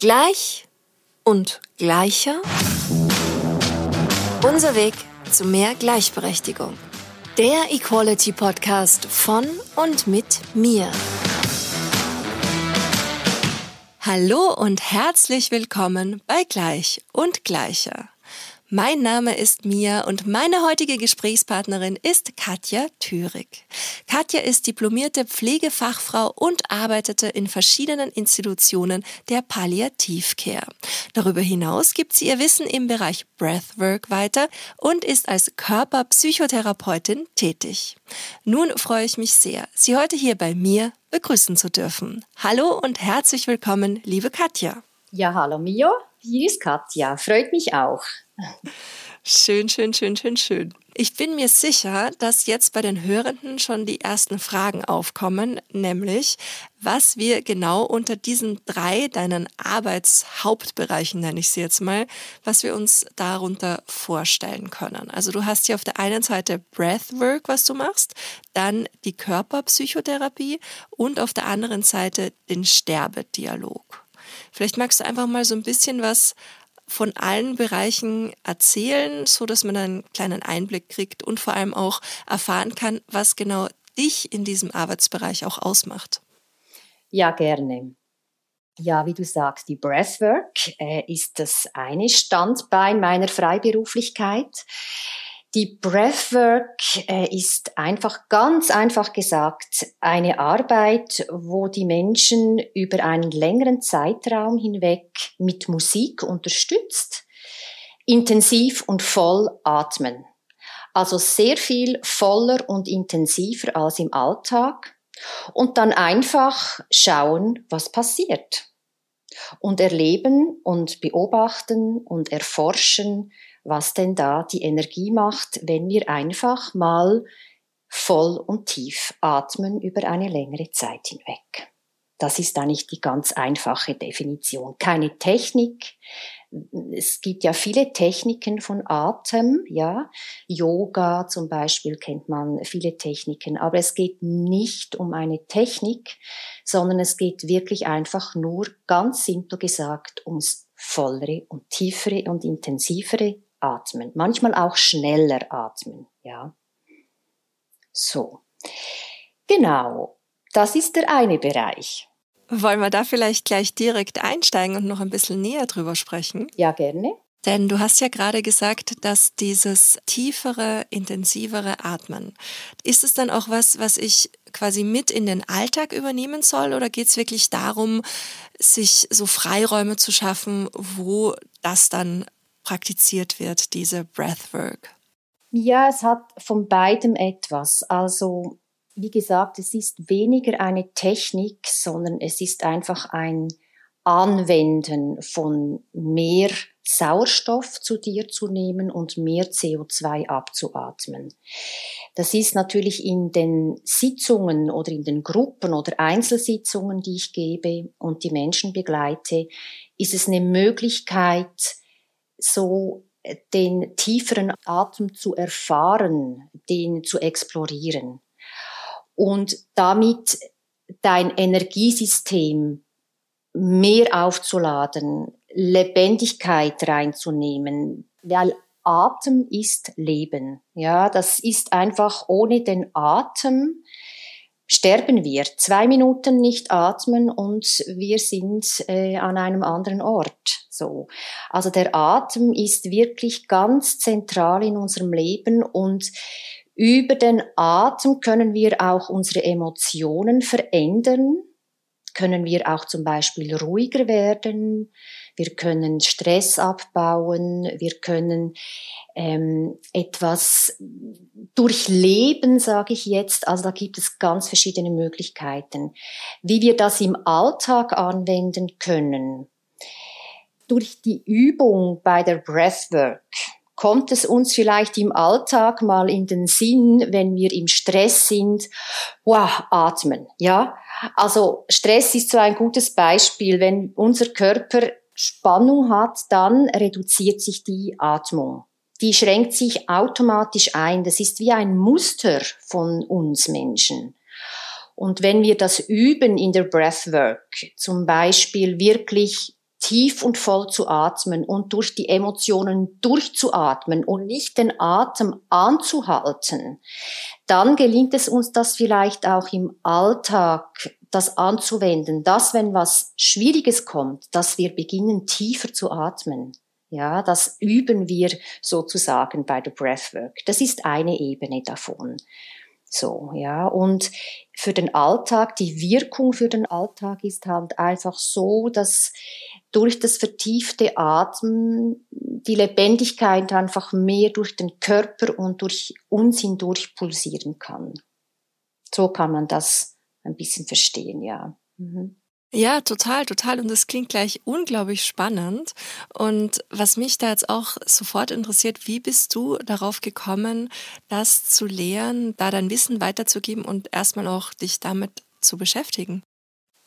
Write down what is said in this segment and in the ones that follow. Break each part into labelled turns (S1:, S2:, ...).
S1: Gleich und gleicher. Unser Weg zu mehr Gleichberechtigung. Der Equality Podcast von und mit mir. Hallo und herzlich willkommen bei Gleich und Gleicher. Mein Name ist Mia und meine heutige Gesprächspartnerin ist Katja Thürig. Katja ist diplomierte Pflegefachfrau und arbeitete in verschiedenen Institutionen der Palliativcare. Darüber hinaus gibt sie ihr Wissen im Bereich Breathwork weiter und ist als Körperpsychotherapeutin tätig. Nun freue ich mich sehr, Sie heute hier bei mir begrüßen zu dürfen. Hallo und herzlich willkommen, liebe Katja.
S2: Ja, hallo Mio, hier ist Katja. Freut mich auch.
S1: Schön, schön, schön, schön, schön. Ich bin mir sicher, dass jetzt bei den Hörenden schon die ersten Fragen aufkommen, nämlich was wir genau unter diesen drei deinen Arbeitshauptbereichen, nenne ich sie jetzt mal, was wir uns darunter vorstellen können. Also du hast hier auf der einen Seite Breathwork, was du machst, dann die Körperpsychotherapie und auf der anderen Seite den Sterbedialog. Vielleicht magst du einfach mal so ein bisschen was von allen Bereichen erzählen, so dass man einen kleinen Einblick kriegt und vor allem auch erfahren kann, was genau dich in diesem Arbeitsbereich auch ausmacht.
S2: Ja, gerne. Ja, wie du sagst, die Breathwork äh, ist das eine Standbein meiner Freiberuflichkeit. Die Breathwork äh, ist einfach ganz einfach gesagt eine Arbeit, wo die Menschen über einen längeren Zeitraum hinweg mit Musik unterstützt, intensiv und voll atmen. Also sehr viel voller und intensiver als im Alltag und dann einfach schauen, was passiert und erleben und beobachten und erforschen, was denn da die Energie macht, wenn wir einfach mal voll und tief atmen über eine längere Zeit hinweg. Das ist eigentlich die ganz einfache Definition. Keine Technik. Es gibt ja viele Techniken von Atem, ja. Yoga zum Beispiel kennt man viele Techniken. Aber es geht nicht um eine Technik, sondern es geht wirklich einfach nur ganz simpel gesagt ums vollere und tiefere und intensivere atmen, manchmal auch schneller atmen, ja. So. Genau. Das ist der eine Bereich.
S1: Wollen wir da vielleicht gleich direkt einsteigen und noch ein bisschen näher drüber sprechen?
S2: Ja, gerne.
S1: Denn du hast ja gerade gesagt, dass dieses tiefere, intensivere Atmen, ist es dann auch was, was ich quasi mit in den Alltag übernehmen soll oder geht es wirklich darum, sich so Freiräume zu schaffen, wo das dann praktiziert wird, diese Breathwork?
S2: Ja, es hat von beidem etwas. Also, wie gesagt, es ist weniger eine Technik, sondern es ist einfach ein Anwenden von mehr Sauerstoff zu dir zu nehmen und mehr CO2 abzuatmen. Das ist natürlich in den Sitzungen oder in den Gruppen oder Einzelsitzungen, die ich gebe und die Menschen begleite, ist es eine Möglichkeit, so äh, den tieferen Atem zu erfahren, den zu explorieren und damit dein Energiesystem mehr aufzuladen, Lebendigkeit reinzunehmen, weil Atem ist Leben. Ja, das ist einfach ohne den Atem sterben wir. Zwei Minuten nicht atmen und wir sind äh, an einem anderen Ort. So. Also der Atem ist wirklich ganz zentral in unserem Leben und über den Atem können wir auch unsere Emotionen verändern, können wir auch zum Beispiel ruhiger werden, wir können Stress abbauen, wir können ähm, etwas durchleben, sage ich jetzt. Also da gibt es ganz verschiedene Möglichkeiten. Wie wir das im Alltag anwenden können, durch die Übung bei der Breathwork, kommt es uns vielleicht im Alltag mal in den Sinn, wenn wir im Stress sind, wow, atmen, ja? Also Stress ist so ein gutes Beispiel, wenn unser Körper Spannung hat, dann reduziert sich die Atmung. Die schränkt sich automatisch ein. Das ist wie ein Muster von uns Menschen. Und wenn wir das üben in der Breathwork, zum Beispiel wirklich tief und voll zu atmen und durch die Emotionen durchzuatmen und nicht den Atem anzuhalten, dann gelingt es uns das vielleicht auch im Alltag, das anzuwenden, dass wenn was Schwieriges kommt, dass wir beginnen tiefer zu atmen. Ja, das üben wir sozusagen bei der Breathwork. Das ist eine Ebene davon. So, ja. Und für den Alltag, die Wirkung für den Alltag ist halt einfach so, dass durch das vertiefte Atmen die Lebendigkeit einfach mehr durch den Körper und durch uns hindurch pulsieren kann. So kann man das ein bisschen verstehen, ja. Mhm.
S1: Ja, total, total. Und das klingt gleich unglaublich spannend. Und was mich da jetzt auch sofort interessiert, wie bist du darauf gekommen, das zu lehren, da dein Wissen weiterzugeben und erstmal auch dich damit zu beschäftigen?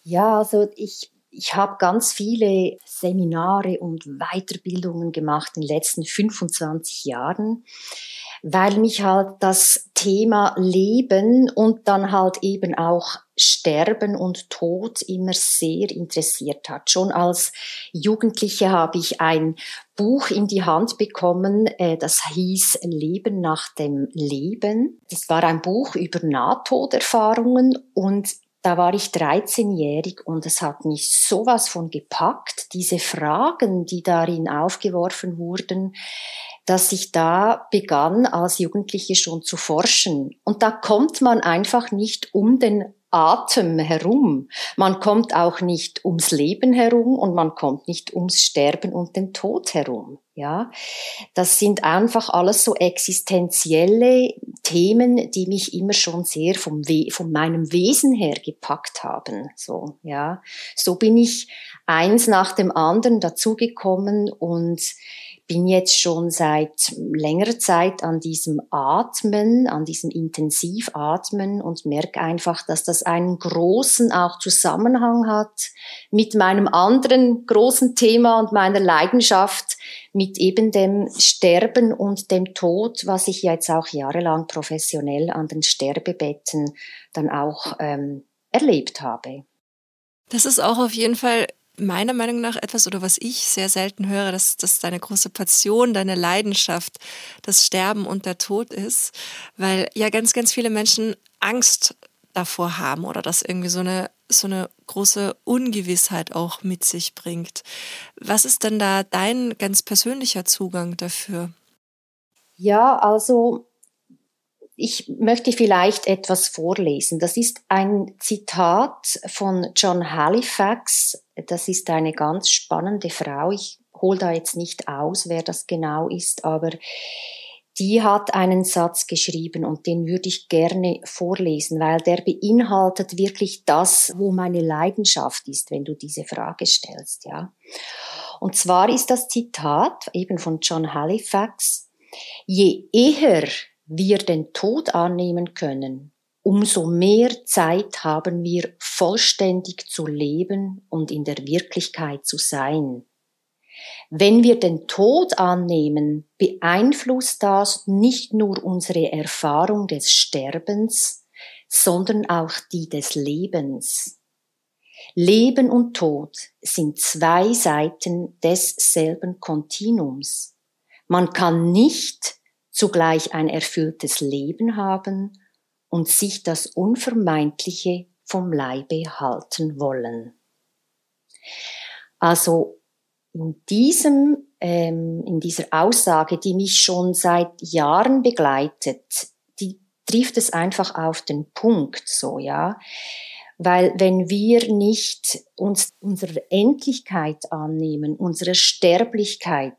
S2: Ja, also ich ich habe ganz viele Seminare und Weiterbildungen gemacht in den letzten 25 Jahren, weil mich halt das Thema Leben und dann halt eben auch Sterben und Tod immer sehr interessiert hat. Schon als Jugendliche habe ich ein Buch in die Hand bekommen, äh, das hieß Leben nach dem Leben. Das war ein Buch über Nahtoderfahrungen und da war ich 13-jährig und es hat mich sowas von gepackt, diese Fragen, die darin aufgeworfen wurden, dass ich da begann, als Jugendliche schon zu forschen. Und da kommt man einfach nicht um den Atem herum. Man kommt auch nicht ums Leben herum und man kommt nicht ums Sterben und den Tod herum. Ja, das sind einfach alles so existenzielle Themen, die mich immer schon sehr vom We von meinem Wesen her gepackt haben. So, ja, so bin ich eins nach dem anderen dazugekommen und bin jetzt schon seit längerer Zeit an diesem Atmen, an diesem Intensivatmen und merke einfach, dass das einen großen auch Zusammenhang hat mit meinem anderen großen Thema und meiner Leidenschaft, mit eben dem Sterben und dem Tod, was ich jetzt auch jahrelang professionell an den Sterbebetten dann auch ähm, erlebt habe.
S1: Das ist auch auf jeden Fall meiner Meinung nach etwas oder was ich sehr selten höre, dass das deine große Passion, deine Leidenschaft, das Sterben und der Tod ist, weil ja ganz, ganz viele Menschen Angst davor haben oder das irgendwie so eine so eine große Ungewissheit auch mit sich bringt. Was ist denn da dein ganz persönlicher Zugang dafür?
S2: Ja, also ich möchte vielleicht etwas vorlesen. Das ist ein Zitat von John Halifax. Das ist eine ganz spannende Frau. Ich hole da jetzt nicht aus, wer das genau ist, aber die hat einen Satz geschrieben und den würde ich gerne vorlesen, weil der beinhaltet wirklich das, wo meine Leidenschaft ist, wenn du diese Frage stellst, ja. Und zwar ist das Zitat eben von John Halifax, je eher wir den Tod annehmen können, umso mehr Zeit haben wir vollständig zu leben und in der Wirklichkeit zu sein. Wenn wir den Tod annehmen, beeinflusst das nicht nur unsere Erfahrung des Sterbens, sondern auch die des Lebens. Leben und Tod sind zwei Seiten desselben Kontinuums. Man kann nicht zugleich ein erfülltes Leben haben und sich das Unvermeidliche vom Leibe halten wollen. Also in diesem, ähm, in dieser Aussage, die mich schon seit Jahren begleitet, die trifft es einfach auf den Punkt, so, ja. Weil wenn wir nicht uns unserer Endlichkeit annehmen, unserer Sterblichkeit,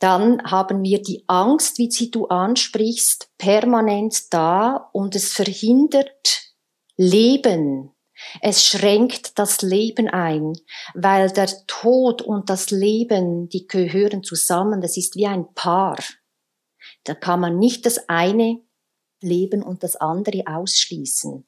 S2: dann haben wir die Angst, wie sie du ansprichst, permanent da und es verhindert Leben, es schränkt das Leben ein, weil der Tod und das Leben, die gehören zusammen. Das ist wie ein Paar. Da kann man nicht das eine Leben und das andere ausschließen.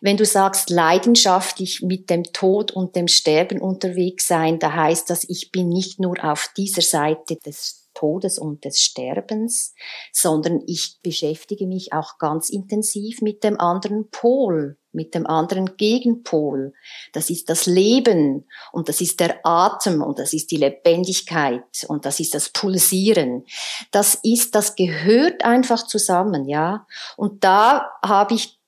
S2: Wenn du sagst, leidenschaftlich mit dem Tod und dem Sterben unterwegs sein, da heißt das, ich bin nicht nur auf dieser Seite des Todes und des Sterbens, sondern ich beschäftige mich auch ganz intensiv mit dem anderen Pol, mit dem anderen Gegenpol. Das ist das Leben und das ist der Atem und das ist die Lebendigkeit und das ist das Pulsieren. Das ist, das gehört einfach zusammen, ja. Und da habe ich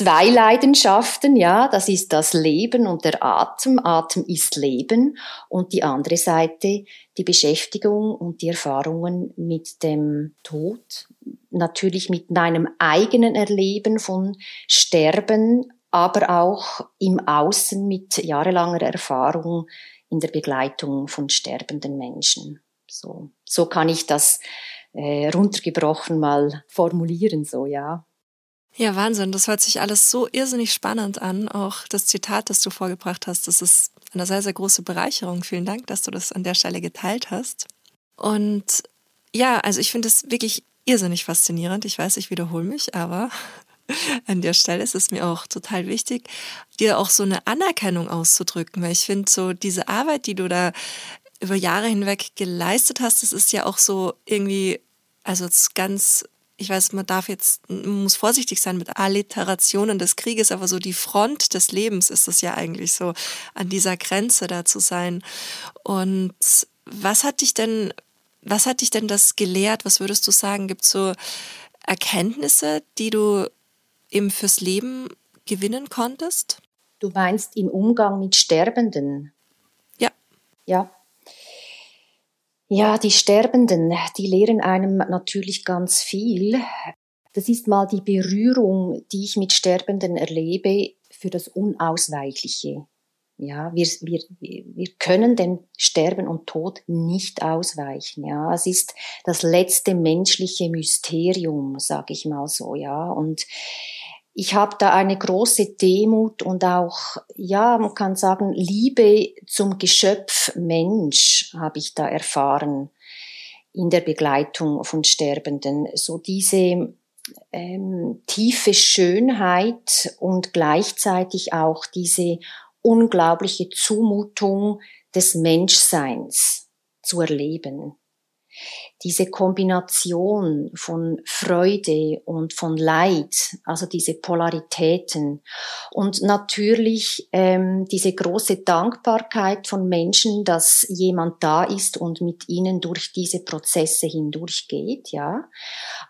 S2: zwei Leidenschaften, ja, das ist das Leben und der Atem. Atem ist Leben und die andere Seite, die Beschäftigung und die Erfahrungen mit dem Tod, natürlich mit meinem eigenen Erleben von Sterben, aber auch im Außen mit jahrelanger Erfahrung in der Begleitung von sterbenden Menschen. So, so kann ich das äh, runtergebrochen mal formulieren, so ja.
S1: Ja, Wahnsinn. Das hört sich alles so irrsinnig spannend an. Auch das Zitat, das du vorgebracht hast, das ist eine sehr, sehr große Bereicherung. Vielen Dank, dass du das an der Stelle geteilt hast. Und ja, also ich finde es wirklich irrsinnig faszinierend. Ich weiß, ich wiederhole mich, aber an der Stelle ist es mir auch total wichtig, dir auch so eine Anerkennung auszudrücken, weil ich finde, so diese Arbeit, die du da über Jahre hinweg geleistet hast, das ist ja auch so irgendwie, also ganz ich weiß, man darf jetzt, man muss vorsichtig sein mit Alliterationen des Krieges, aber so die Front des Lebens ist es ja eigentlich so, an dieser Grenze da zu sein. Und was hat dich denn, was hat dich denn das gelehrt? Was würdest du sagen? Gibt es so Erkenntnisse, die du eben fürs Leben gewinnen konntest?
S2: Du meinst im Umgang mit Sterbenden?
S1: Ja.
S2: Ja. Ja, die Sterbenden, die lehren einem natürlich ganz viel. Das ist mal die Berührung, die ich mit Sterbenden erlebe, für das Unausweichliche. Ja, wir, wir, wir können dem Sterben und Tod nicht ausweichen. Ja, es ist das letzte menschliche Mysterium, sage ich mal so. Ja, und ich habe da eine große Demut und auch, ja, man kann sagen, Liebe zum Geschöpf Mensch habe ich da erfahren in der Begleitung von Sterbenden. So diese ähm, tiefe Schönheit und gleichzeitig auch diese unglaubliche Zumutung des Menschseins zu erleben diese Kombination von Freude und von Leid, also diese Polaritäten und natürlich ähm, diese große Dankbarkeit von Menschen, dass jemand da ist und mit ihnen durch diese Prozesse hindurchgeht, ja.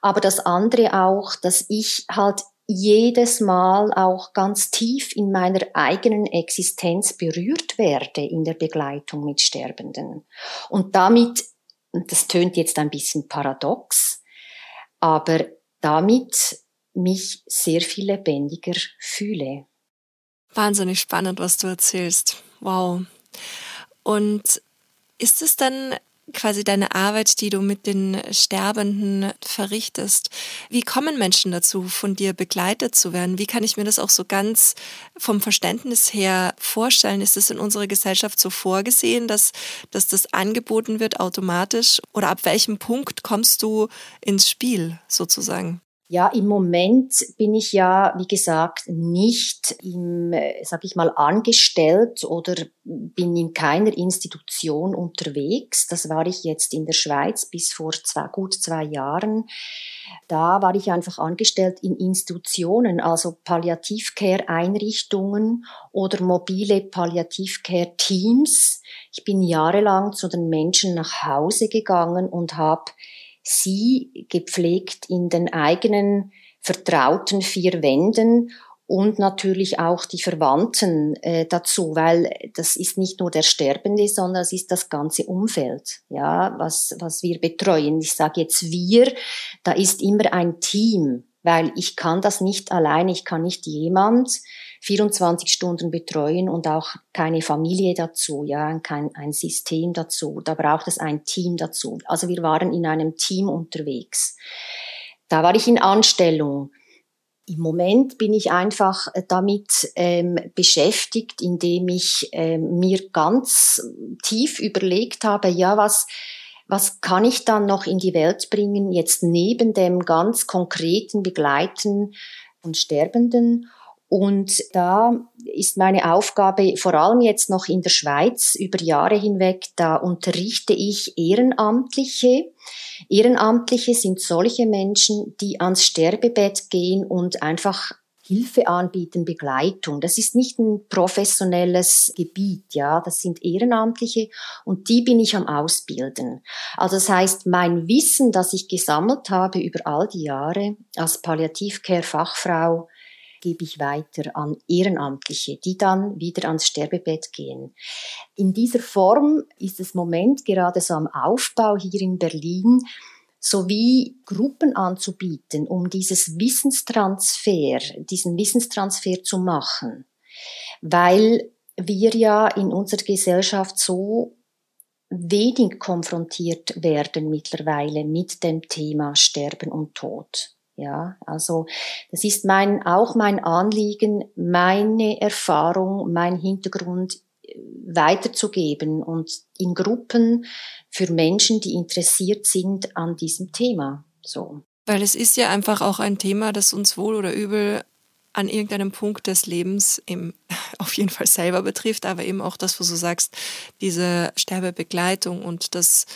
S2: Aber das andere auch, dass ich halt jedes Mal auch ganz tief in meiner eigenen Existenz berührt werde in der Begleitung mit Sterbenden. Und damit und das tönt jetzt ein bisschen paradox, aber damit mich sehr viel lebendiger fühle.
S1: Wahnsinnig spannend, was du erzählst. Wow. Und ist es dann quasi deine Arbeit, die du mit den Sterbenden verrichtest. Wie kommen Menschen dazu, von dir begleitet zu werden? Wie kann ich mir das auch so ganz vom Verständnis her vorstellen? Ist es in unserer Gesellschaft so vorgesehen, dass, dass das angeboten wird automatisch? Oder ab welchem Punkt kommst du ins Spiel sozusagen?
S2: Ja, im Moment bin ich ja, wie gesagt, nicht im, äh, sag ich mal, angestellt oder bin in keiner Institution unterwegs. Das war ich jetzt in der Schweiz bis vor zwei, gut zwei Jahren. Da war ich einfach angestellt in Institutionen, also Palliativcare-Einrichtungen oder mobile Palliativcare-Teams. Ich bin jahrelang zu den Menschen nach Hause gegangen und habe sie gepflegt in den eigenen vertrauten vier Wänden und natürlich auch die Verwandten äh, dazu, weil das ist nicht nur der Sterbende, sondern es ist das ganze Umfeld, ja, was, was wir betreuen. Ich sage jetzt wir, da ist immer ein Team, weil ich kann das nicht allein, ich kann nicht jemand 24 Stunden betreuen und auch keine Familie dazu, ja, kein ein System dazu. Da braucht es ein Team dazu. Also wir waren in einem Team unterwegs. Da war ich in Anstellung. Im Moment bin ich einfach damit ähm, beschäftigt, indem ich ähm, mir ganz tief überlegt habe, ja, was, was kann ich dann noch in die Welt bringen, jetzt neben dem ganz konkreten Begleiten von Sterbenden Und da ist meine Aufgabe vor allem jetzt noch in der Schweiz über Jahre hinweg, da unterrichte ich Ehrenamtliche. Ehrenamtliche sind solche Menschen, die ans Sterbebett gehen und einfach Hilfe anbieten, Begleitung. Das ist nicht ein professionelles Gebiet, ja, das sind Ehrenamtliche und die bin ich am Ausbilden. Also das heißt, mein Wissen, das ich gesammelt habe über all die Jahre als Palliativcare-Fachfrau, gebe ich weiter an Ehrenamtliche, die dann wieder ans Sterbebett gehen. In dieser Form ist es Moment gerade so am Aufbau hier in Berlin, sowie Gruppen anzubieten, um dieses Wissenstransfer, diesen Wissenstransfer zu machen, weil wir ja in unserer Gesellschaft so wenig konfrontiert werden mittlerweile mit dem Thema Sterben und Tod. Ja, also das ist mein, auch mein Anliegen, meine Erfahrung, mein Hintergrund weiterzugeben und in Gruppen für Menschen, die interessiert sind an diesem Thema. So.
S1: Weil es ist ja einfach auch ein Thema, das uns wohl oder übel an irgendeinem Punkt des Lebens eben auf jeden Fall selber betrifft, aber eben auch das, was du sagst, diese Sterbebegleitung und das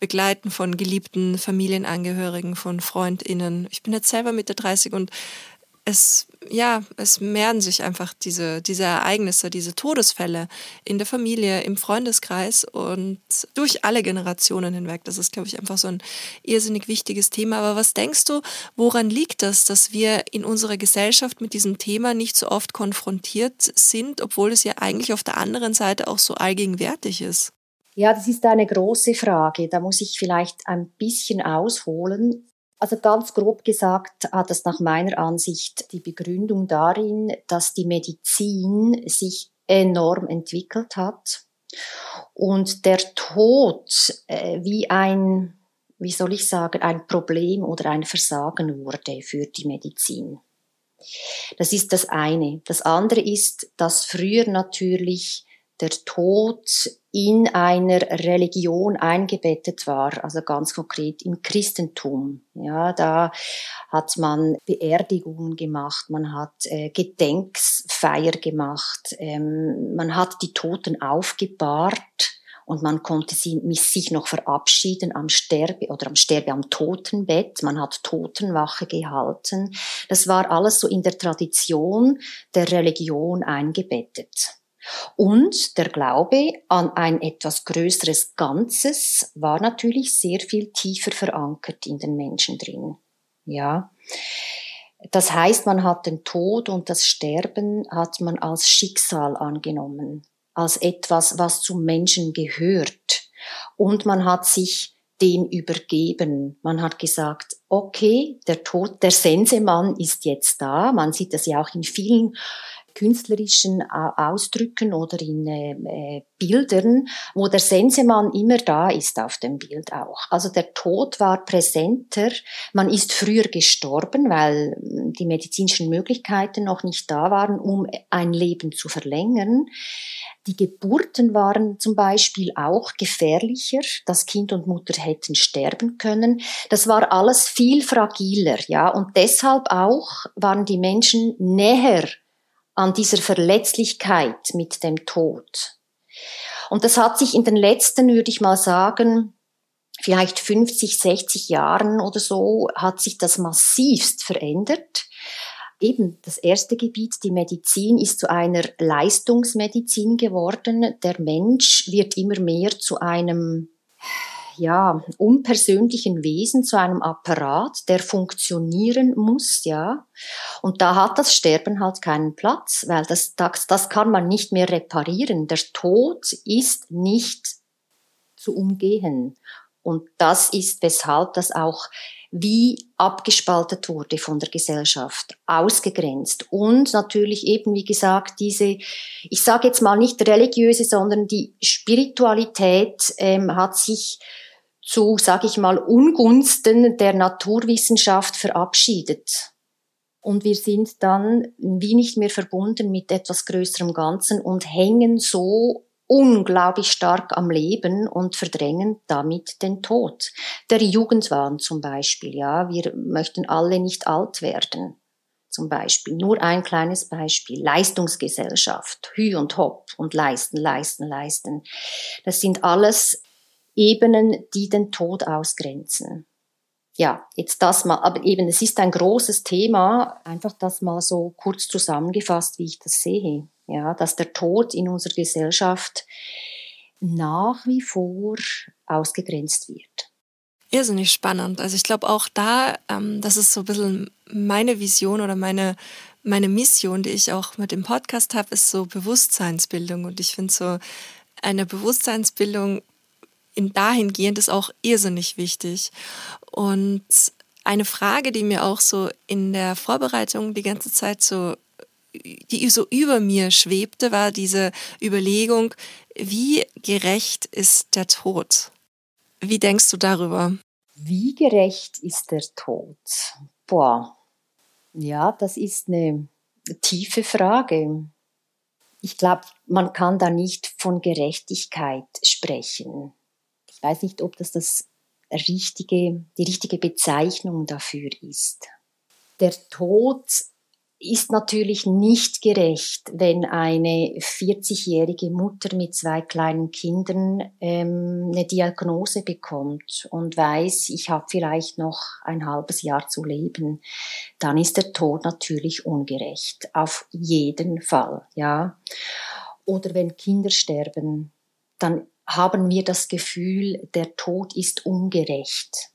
S1: Begleiten von geliebten Familienangehörigen, von FreundInnen. Ich bin jetzt selber Mitte 30 und es, ja, es mehren sich einfach diese, diese Ereignisse, diese Todesfälle in der Familie, im Freundeskreis und durch alle Generationen hinweg. Das ist, glaube ich, einfach so ein irrsinnig wichtiges Thema. Aber was denkst du, woran liegt das, dass wir in unserer Gesellschaft mit diesem Thema nicht so oft konfrontiert sind, obwohl es ja eigentlich auf der anderen Seite auch so allgegenwärtig ist?
S2: Ja, das ist eine große Frage. Da muss ich vielleicht ein bisschen ausholen. Also ganz grob gesagt hat es nach meiner Ansicht die Begründung darin, dass die Medizin sich enorm entwickelt hat und der Tod äh, wie ein, wie soll ich sagen, ein Problem oder ein Versagen wurde für die Medizin. Das ist das eine. Das andere ist, dass früher natürlich der Tod in einer Religion eingebettet war, also ganz konkret im Christentum. Ja, da hat man Beerdigungen gemacht, man hat äh, Gedenksfeier gemacht, ähm, man hat die Toten aufgebahrt und man konnte sie, sich noch verabschieden am Sterbe oder am Sterbe am Totenbett. Man hat Totenwache gehalten. Das war alles so in der Tradition der Religion eingebettet. Und der Glaube an ein etwas größeres Ganzes war natürlich sehr viel tiefer verankert in den Menschen drin. Ja. Das heißt, man hat den Tod und das Sterben hat man als Schicksal angenommen, als etwas, was zum Menschen gehört. Und man hat sich dem übergeben. Man hat gesagt, okay, der Tod, der Sensemann ist jetzt da. Man sieht das ja auch in vielen künstlerischen Ausdrücken oder in äh, äh, Bildern, wo der Sensemann immer da ist auf dem Bild auch. Also der Tod war präsenter. Man ist früher gestorben, weil hm, die medizinischen Möglichkeiten noch nicht da waren, um ein Leben zu verlängern. Die Geburten waren zum Beispiel auch gefährlicher. Das Kind und Mutter hätten sterben können. Das war alles viel fragiler, ja. Und deshalb auch waren die Menschen näher an dieser Verletzlichkeit mit dem Tod. Und das hat sich in den letzten, würde ich mal sagen, vielleicht 50, 60 Jahren oder so, hat sich das massivst verändert. Eben das erste Gebiet, die Medizin, ist zu einer Leistungsmedizin geworden. Der Mensch wird immer mehr zu einem ja, unpersönlichen Wesen zu einem Apparat, der funktionieren muss, ja. Und da hat das Sterben halt keinen Platz, weil das, das, das kann man nicht mehr reparieren. Der Tod ist nicht zu umgehen. Und das ist, weshalb das auch wie abgespaltet wurde von der Gesellschaft, ausgegrenzt und natürlich eben, wie gesagt, diese, ich sage jetzt mal nicht religiöse, sondern die Spiritualität ähm, hat sich zu, sage ich mal, Ungunsten der Naturwissenschaft verabschiedet. Und wir sind dann wie nicht mehr verbunden mit etwas größerem Ganzen und hängen so unglaublich stark am Leben und verdrängen damit den Tod. Der Jugendwahn zum Beispiel, ja, wir möchten alle nicht alt werden. zum Beispiel. Nur ein kleines Beispiel. Leistungsgesellschaft. Hü und Hopp und leisten, leisten, leisten. Das sind alles Ebenen, die den Tod ausgrenzen. Ja, jetzt das mal, aber eben, es ist ein großes Thema, einfach das mal so kurz zusammengefasst, wie ich das sehe. Ja, dass der Tod in unserer Gesellschaft nach wie vor ausgegrenzt wird.
S1: Irrsinnig spannend. Also ich glaube auch da, ähm, das ist so ein bisschen meine Vision oder meine, meine Mission, die ich auch mit dem Podcast habe, ist so Bewusstseinsbildung. Und ich finde so eine Bewusstseinsbildung in dahingehend ist auch irrsinnig wichtig. Und eine Frage, die mir auch so in der Vorbereitung die ganze Zeit so die so über mir schwebte, war diese Überlegung, wie gerecht ist der Tod? Wie denkst du darüber?
S2: Wie gerecht ist der Tod? Boah, ja, das ist eine tiefe Frage. Ich glaube, man kann da nicht von Gerechtigkeit sprechen. Ich weiß nicht, ob das, das richtige, die richtige Bezeichnung dafür ist. Der Tod ist natürlich nicht gerecht, wenn eine 40-jährige Mutter mit zwei kleinen Kindern ähm, eine Diagnose bekommt und weiß, ich habe vielleicht noch ein halbes Jahr zu leben, dann ist der Tod natürlich ungerecht, auf jeden Fall, ja. Oder wenn Kinder sterben, dann haben wir das Gefühl, der Tod ist ungerecht.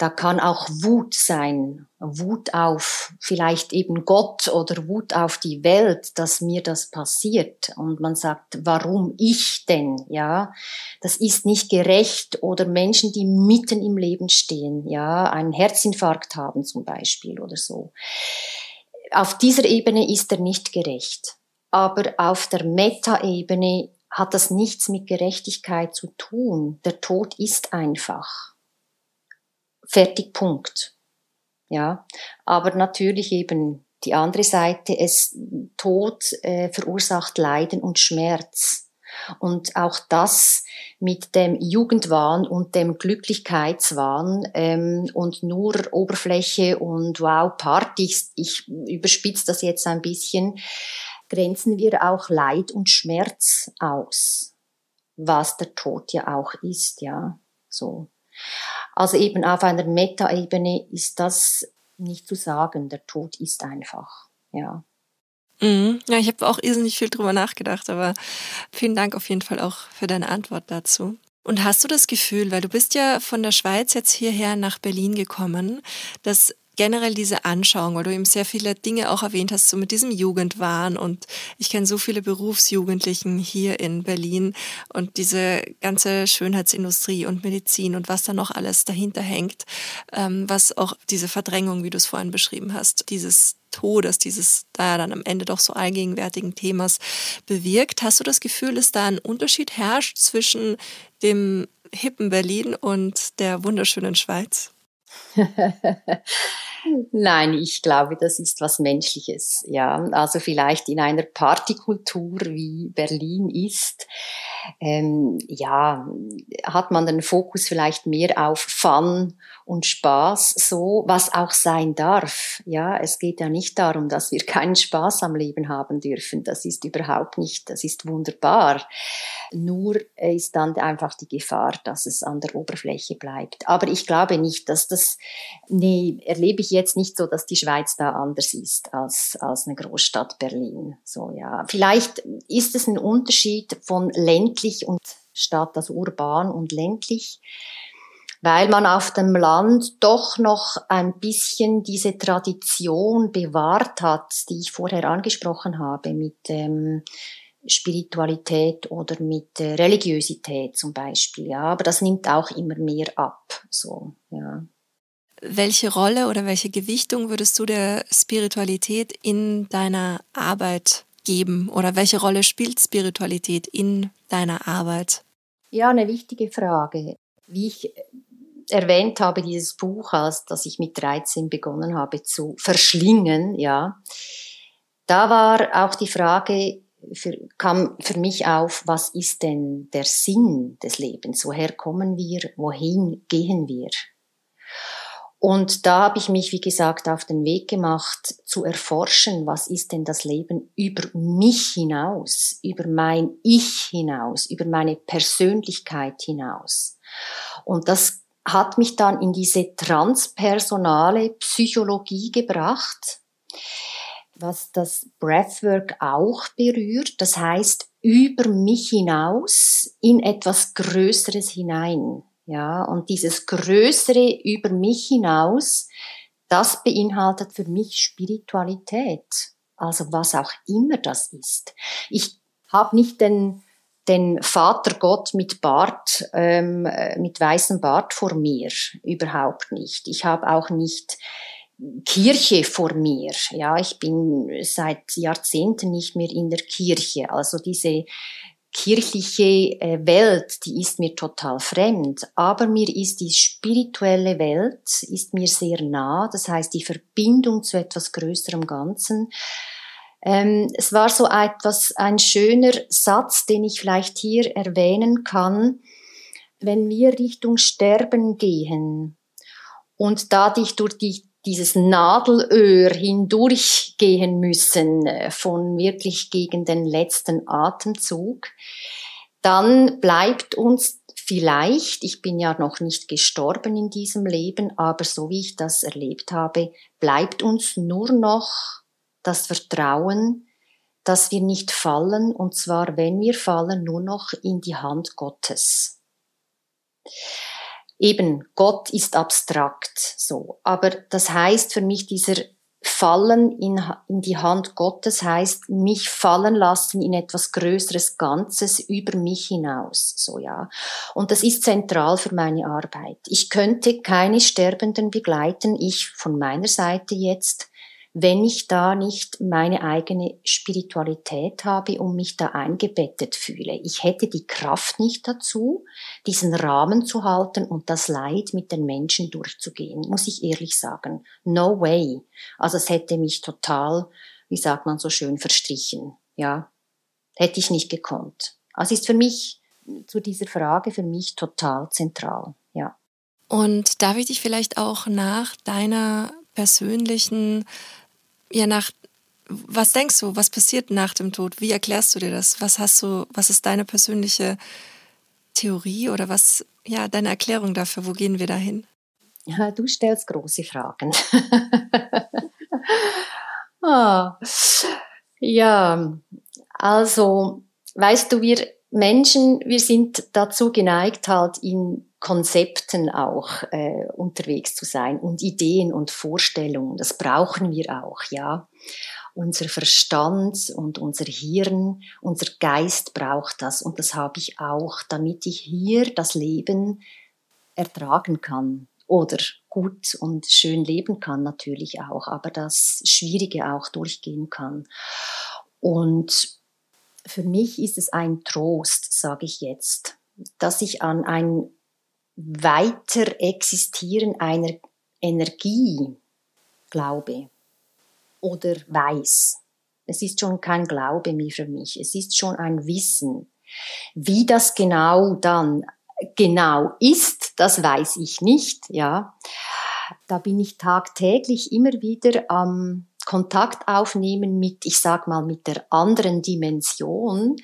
S2: Da kann auch Wut sein, Wut auf vielleicht eben Gott oder Wut auf die Welt, dass mir das passiert. Und man sagt, warum ich denn? Ja, das ist nicht gerecht. Oder Menschen, die mitten im Leben stehen, ja, einen Herzinfarkt haben zum Beispiel oder so. Auf dieser Ebene ist er nicht gerecht. Aber auf der Meta-Ebene hat das nichts mit Gerechtigkeit zu tun. Der Tod ist einfach. Fertig, Punkt. Ja, aber natürlich eben die andere Seite, es Tod äh, verursacht Leiden und Schmerz. Und auch das mit dem Jugendwahn und dem Glücklichkeitswahn ähm, und nur Oberfläche und wow, Partys, ich überspitze das jetzt ein bisschen, grenzen wir auch Leid und Schmerz aus, was der Tod ja auch ist, ja, so. Also eben auf einer Meta-Ebene ist das nicht zu sagen. Der Tod ist einfach, ja.
S1: Mhm. Ja, ich habe auch irrsinnig viel drüber nachgedacht, aber vielen Dank auf jeden Fall auch für deine Antwort dazu. Und hast du das Gefühl, weil du bist ja von der Schweiz jetzt hierher nach Berlin gekommen, dass generell diese Anschauung, weil du eben sehr viele Dinge auch erwähnt hast, so mit diesem Jugendwahn und ich kenne so viele Berufsjugendlichen hier in Berlin und diese ganze Schönheitsindustrie und Medizin und was da noch alles dahinter hängt, ähm, was auch diese Verdrängung, wie du es vorhin beschrieben hast, dieses Todes, dieses da dann am Ende doch so allgegenwärtigen Themas bewirkt. Hast du das Gefühl, dass da ein Unterschied herrscht zwischen dem hippen Berlin und der wunderschönen Schweiz?
S2: Nein, ich glaube, das ist was Menschliches. Ja, also vielleicht in einer Partykultur wie Berlin ist, ähm, ja, hat man den Fokus vielleicht mehr auf Fun und Spaß, so was auch sein darf. Ja, es geht ja nicht darum, dass wir keinen Spaß am Leben haben dürfen. Das ist überhaupt nicht, das ist wunderbar. Nur ist dann einfach die Gefahr, dass es an der Oberfläche bleibt. Aber ich glaube nicht, dass das, nee, erlebe ich jetzt nicht so, dass die Schweiz da anders ist als, als eine Großstadt Berlin. So, ja. Vielleicht ist es ein Unterschied von ländlich und Stadt, also urban und ländlich weil man auf dem Land doch noch ein bisschen diese Tradition bewahrt hat, die ich vorher angesprochen habe, mit ähm, Spiritualität oder mit äh, Religiosität zum Beispiel. Ja, aber das nimmt auch immer mehr ab. So, ja.
S1: Welche Rolle oder welche Gewichtung würdest du der Spiritualität in deiner Arbeit geben? Oder welche Rolle spielt Spiritualität in deiner Arbeit?
S2: Ja, eine wichtige Frage. Wie ich erwähnt habe, dieses Buch, als dass ich mit 13 begonnen habe zu verschlingen, ja, da war auch die Frage, für, kam für mich auf, was ist denn der Sinn des Lebens? Woher kommen wir? Wohin gehen wir? Und da habe ich mich, wie gesagt, auf den Weg gemacht, zu erforschen, was ist denn das Leben über mich hinaus, über mein Ich hinaus, über meine Persönlichkeit hinaus. Und das hat mich dann in diese transpersonale Psychologie gebracht, was das Breathwork auch berührt. Das heißt, über mich hinaus in etwas Größeres hinein. Ja, und dieses Größere über mich hinaus, das beinhaltet für mich Spiritualität. Also was auch immer das ist. Ich habe nicht den, den Vater Gott mit Bart, ähm, mit weißem Bart vor mir, überhaupt nicht. Ich habe auch nicht Kirche vor mir. Ja, ich bin seit Jahrzehnten nicht mehr in der Kirche. Also diese kirchliche äh, Welt, die ist mir total fremd, aber mir ist die spirituelle Welt, ist mir sehr nah, das heißt die Verbindung zu etwas größerem Ganzen. Ähm, es war so etwas, ein schöner Satz, den ich vielleicht hier erwähnen kann, wenn wir Richtung Sterben gehen und da dich durch die dieses Nadelöhr hindurchgehen müssen, äh, von wirklich gegen den letzten Atemzug, dann bleibt uns vielleicht, ich bin ja noch nicht gestorben in diesem Leben, aber so wie ich das erlebt habe, bleibt uns nur noch das Vertrauen, dass wir nicht fallen, und zwar, wenn wir fallen, nur noch in die Hand Gottes eben Gott ist abstrakt so. Aber das heißt für mich dieser Fallen in, in die Hand Gottes heißt mich fallen lassen in etwas Größeres Ganzes über mich hinaus, so ja. Und das ist zentral für meine Arbeit. Ich könnte keine Sterbenden begleiten, ich von meiner Seite jetzt, wenn ich da nicht meine eigene Spiritualität habe und mich da eingebettet fühle. Ich hätte die Kraft nicht dazu, diesen Rahmen zu halten und das Leid mit den Menschen durchzugehen, muss ich ehrlich sagen. No way. Also es hätte mich total, wie sagt man so schön, verstrichen. Ja, hätte ich nicht gekonnt. Also ist für mich zu dieser Frage für mich total zentral. Ja.
S1: Und darf ich dich vielleicht auch nach deiner persönlichen ja nach was denkst du, was passiert nach dem Tod? Wie erklärst du dir das? Was hast du, was ist deine persönliche Theorie oder was, ja, deine Erklärung dafür? Wo gehen wir dahin?
S2: Ja, du stellst große Fragen. ah, ja, also, weißt du, wir Menschen, wir sind dazu geneigt, halt in Konzepten auch äh, unterwegs zu sein und Ideen und Vorstellungen. Das brauchen wir auch, ja. Unser Verstand und unser Hirn, unser Geist braucht das und das habe ich auch, damit ich hier das Leben ertragen kann oder gut und schön leben kann natürlich auch, aber das Schwierige auch durchgehen kann. Und für mich ist es ein Trost, sage ich jetzt, dass ich an ein weiter existieren einer Energie glaube oder weiß. Es ist schon kein Glaube mehr für mich, es ist schon ein Wissen. Wie das genau dann genau ist, das weiß ich nicht, ja. Da bin ich tagtäglich immer wieder am Kontakt aufnehmen mit, ich sag mal, mit der anderen Dimension,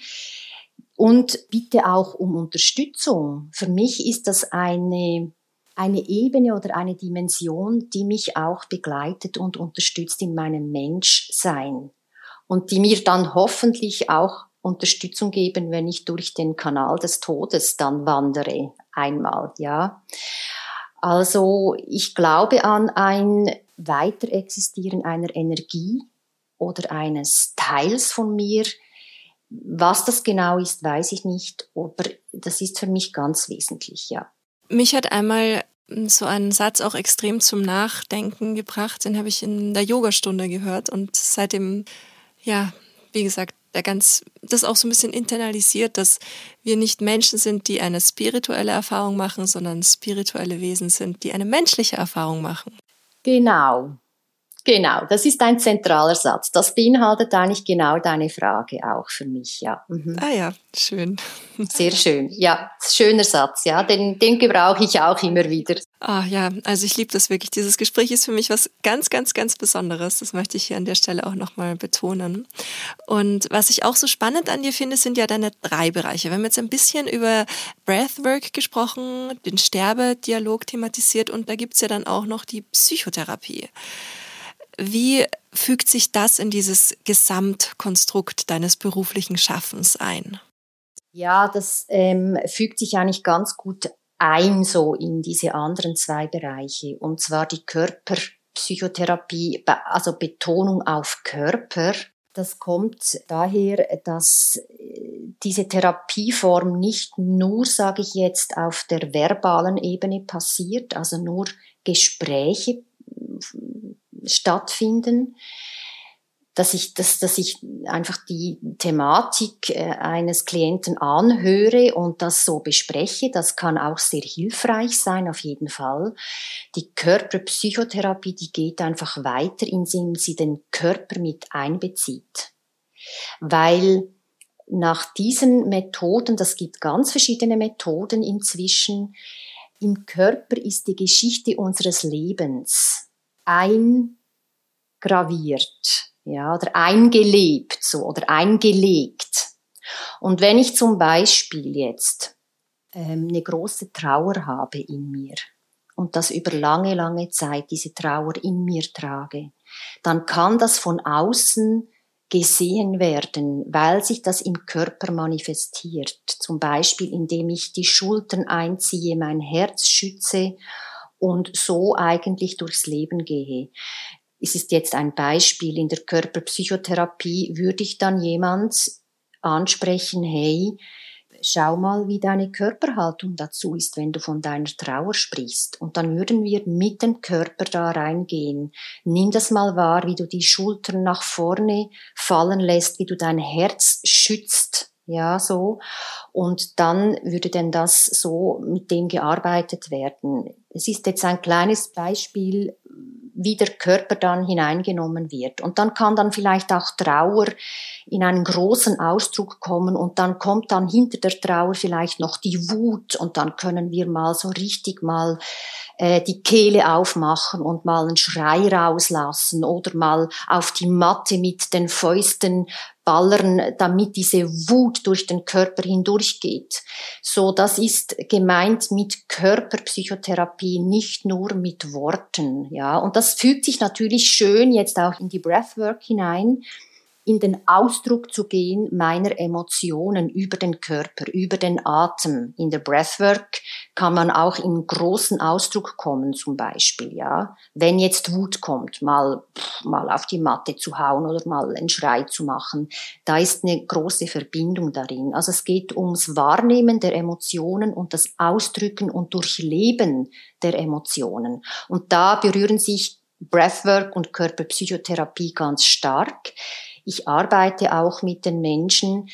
S2: und bitte auch um Unterstützung. Für mich ist das eine, eine Ebene oder eine Dimension, die mich auch begleitet und unterstützt in meinem Menschsein und die mir dann hoffentlich auch Unterstützung geben, wenn ich durch den Kanal des Todes dann wandere einmal, ja. Also ich glaube an ein Weiterexistieren einer Energie oder eines Teils von mir, was das genau ist, weiß ich nicht, aber das ist für mich ganz wesentlich, ja.
S1: Mich hat einmal so ein Satz auch extrem zum Nachdenken gebracht, den habe ich in der Yogastunde gehört und seitdem, ja, wie gesagt, der ganz, das auch so ein bisschen internalisiert, dass wir nicht Menschen sind, die eine spirituelle Erfahrung machen, sondern spirituelle Wesen sind, die eine menschliche Erfahrung machen.
S2: Genau, Genau, das ist ein zentraler Satz. Das beinhaltet eigentlich genau deine Frage auch für mich, ja.
S1: Mhm. Ah ja, schön.
S2: Sehr schön, ja, schöner Satz, ja, den, den gebrauche ich auch immer wieder.
S1: Ah ja, also ich liebe das wirklich. Dieses Gespräch ist für mich was ganz, ganz, ganz Besonderes. Das möchte ich hier an der Stelle auch nochmal betonen. Und was ich auch so spannend an dir finde, sind ja deine drei Bereiche. Wir haben jetzt ein bisschen über Breathwork gesprochen, den Sterbedialog thematisiert und da gibt es ja dann auch noch die Psychotherapie. Wie fügt sich das in dieses Gesamtkonstrukt deines beruflichen Schaffens ein?
S2: Ja, das ähm, fügt sich eigentlich ganz gut ein so in diese anderen zwei Bereiche. Und zwar die Körperpsychotherapie, also Betonung auf Körper. Das kommt daher, dass äh, diese Therapieform nicht nur, sage ich jetzt, auf der verbalen Ebene passiert, also nur Gespräche stattfinden, dass ich, dass, dass ich einfach die Thematik äh, eines Klienten anhöre und das so bespreche. Das kann auch sehr hilfreich sein, auf jeden Fall. Die Körperpsychotherapie, die geht einfach weiter, indem sie den Körper mit einbezieht. Weil nach diesen Methoden, das gibt ganz verschiedene Methoden inzwischen, im Körper ist die Geschichte unseres Lebens eingraviert, ja, oder eingelebt, so, oder eingelegt. Und wenn ich zum Beispiel jetzt ähm, eine große Trauer habe in mir und das über lange, lange Zeit diese Trauer in mir trage, dann kann das von außen gesehen werden, weil sich das im Körper manifestiert. Zum Beispiel, indem ich die Schultern einziehe, mein Herz schütze und so eigentlich durchs Leben gehe. Es ist jetzt ein Beispiel. In der Körperpsychotherapie würde ich dann jemand ansprechen, hey, schau mal, wie deine Körperhaltung dazu ist, wenn du von deiner Trauer sprichst. Und dann würden wir mit dem Körper da reingehen. Nimm das mal wahr, wie du die Schultern nach vorne fallen lässt, wie du dein Herz schützt ja, so. Und dann würde denn das so mit dem gearbeitet werden. Es ist jetzt ein kleines Beispiel, wie der Körper dann hineingenommen wird. Und dann kann dann vielleicht auch Trauer in einen großen Ausdruck kommen und dann kommt dann hinter der Trauer vielleicht noch die Wut und dann können wir mal so richtig mal äh, die Kehle aufmachen und mal einen Schrei rauslassen oder mal auf die Matte mit den Fäusten ballern, damit diese Wut durch den Körper hindurchgeht. So, das ist gemeint mit Körperpsychotherapie, nicht nur mit Worten, ja. Und das fügt sich natürlich schön jetzt auch in die Breathwork hinein in den Ausdruck zu gehen meiner Emotionen über den Körper, über den Atem. In der Breathwork kann man auch in großen Ausdruck kommen, zum Beispiel, ja. Wenn jetzt Wut kommt, mal, mal auf die Matte zu hauen oder mal einen Schrei zu machen, da ist eine große Verbindung darin. Also es geht ums Wahrnehmen der Emotionen und das Ausdrücken und Durchleben der Emotionen. Und da berühren sich Breathwork und Körperpsychotherapie ganz stark. Ich arbeite auch mit den Menschen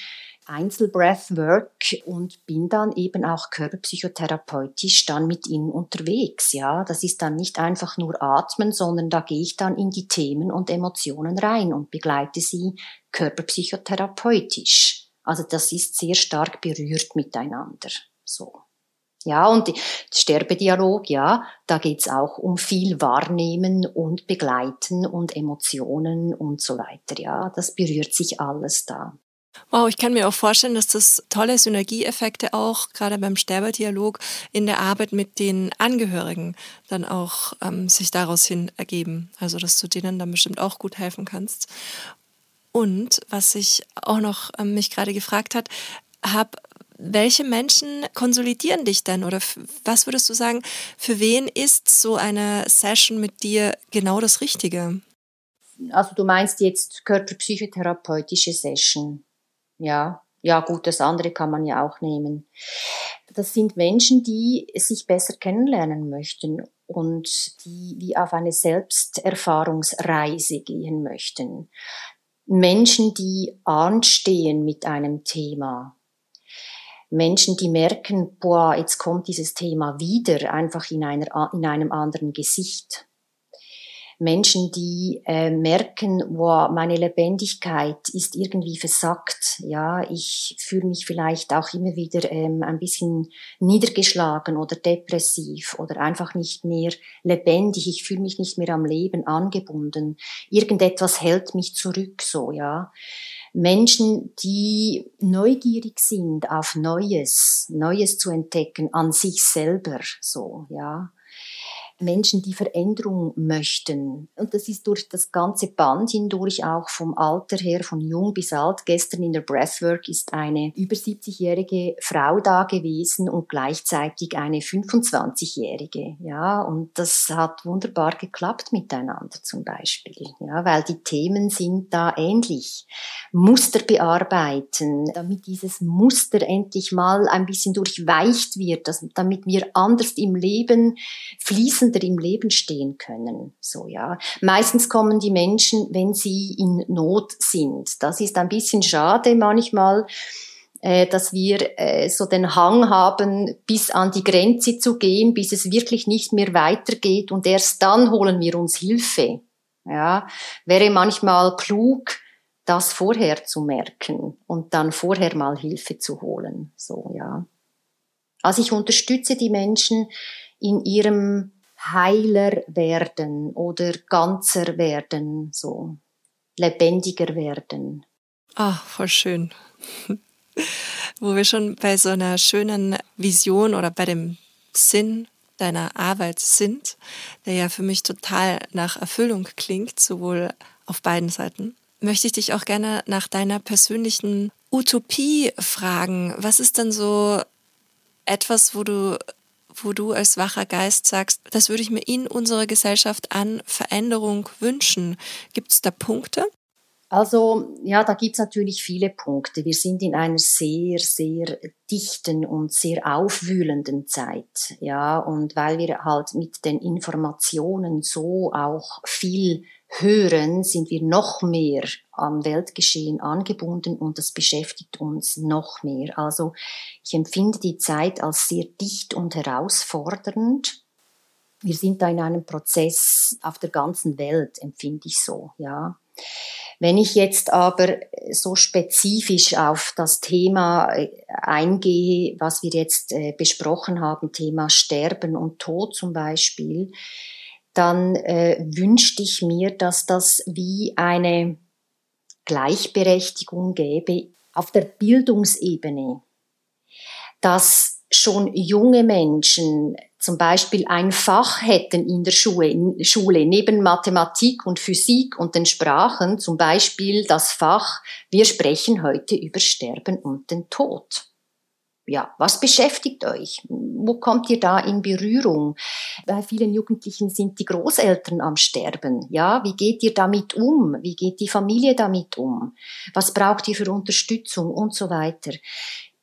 S2: Einzelbreathwork und bin dann eben auch körperpsychotherapeutisch dann mit ihnen unterwegs. Ja, das ist dann nicht einfach nur atmen, sondern da gehe ich dann in die Themen und Emotionen rein und begleite sie körperpsychotherapeutisch. Also das ist sehr stark berührt miteinander. So. Ja, und Sterbedialog, ja, da geht's auch um viel Wahrnehmen und Begleiten und Emotionen und so weiter. Ja, das berührt sich alles da.
S1: Wow, ich kann mir auch vorstellen, dass das tolle Synergieeffekte auch gerade beim Sterbedialog in der Arbeit mit den Angehörigen dann auch ähm, sich daraus hin ergeben. Also, dass du denen dann bestimmt auch gut helfen kannst. Und was ich auch noch ähm, mich gerade gefragt hat, habe welche Menschen konsolidieren dich denn oder was würdest du sagen, für wen ist so eine Session mit dir genau das Richtige?
S2: Also du meinst jetzt körperpsychotherapeutische Session. Ja, ja gut, das andere kann man ja auch nehmen. Das sind Menschen, die sich besser kennenlernen möchten und die wie auf eine Selbsterfahrungsreise gehen möchten. Menschen, die anstehen mit einem Thema, Menschen, die merken, boah, jetzt kommt dieses Thema wieder, einfach in, einer, in einem anderen Gesicht. Menschen, die äh, merken, wow, meine Lebendigkeit ist irgendwie versackt. Ja, ich fühle mich vielleicht auch immer wieder ähm, ein bisschen niedergeschlagen oder depressiv oder einfach nicht mehr lebendig. Ich fühle mich nicht mehr am Leben angebunden. Irgendetwas hält mich zurück, so ja. Menschen, die neugierig sind auf Neues, Neues zu entdecken an sich selber, so ja Menschen, die Veränderung möchten. Und das ist durch das ganze Band hindurch auch vom Alter her, von jung bis alt. Gestern in der Breathwork ist eine über 70-jährige Frau da gewesen und gleichzeitig eine 25-jährige. Ja, und das hat wunderbar geklappt miteinander zum Beispiel. Ja, weil die Themen sind da ähnlich. Muster bearbeiten, damit dieses Muster endlich mal ein bisschen durchweicht wird, dass, damit wir anders im Leben fließen fließender im Leben stehen können. So, ja. Meistens kommen die Menschen, wenn sie in Not sind. Das ist ein bisschen schade manchmal, äh, dass wir äh, so den Hang haben, bis an die Grenze zu gehen, bis es wirklich nicht mehr weitergeht und erst dann holen wir uns Hilfe. Ja, wäre manchmal klug, das vorher zu merken und dann vorher mal Hilfe zu holen. So, ja. Also ich unterstütze die Menschen in ihrem heiler werden oder ganzer werden, so lebendiger werden.
S1: Ah, voll schön. Wo wir schon bei so einer schönen Vision oder bei dem Sinn deiner Arbeit sind, der ja für mich total nach Erfüllung klingt, sowohl auf beiden Seiten, möchte ich dich auch gerne nach deiner persönlichen Utopie fragen. Was ist denn so etwas, wo du wo du als wacher Geist sagst, das würde ich mir in unserer Gesellschaft an Veränderung wünschen? Gibt es da Punkte?
S2: Also ja, da gibt es natürlich viele Punkte. Wir sind in einer sehr, sehr dichten und sehr aufwühlenden Zeit. Ja, und weil wir halt mit den Informationen so auch viel hören, sind wir noch mehr am Weltgeschehen angebunden und das beschäftigt uns noch mehr. Also ich empfinde die Zeit als sehr dicht und herausfordernd. Wir sind da in einem Prozess auf der ganzen Welt, empfinde ich so, ja. Wenn ich jetzt aber so spezifisch auf das Thema äh, eingehe, was wir jetzt äh, besprochen haben, Thema Sterben und Tod zum Beispiel, dann äh, wünschte ich mir, dass das wie eine Gleichberechtigung gäbe auf der Bildungsebene, dass schon junge Menschen zum Beispiel ein Fach hätten in der Schule, Schule neben Mathematik und Physik und den Sprachen, zum Beispiel das Fach, wir sprechen heute über Sterben und den Tod ja, was beschäftigt euch? Wo kommt ihr da in Berührung? Bei vielen Jugendlichen sind die Großeltern am Sterben. Ja, wie geht ihr damit um? Wie geht die Familie damit um? Was braucht ihr für Unterstützung und so weiter?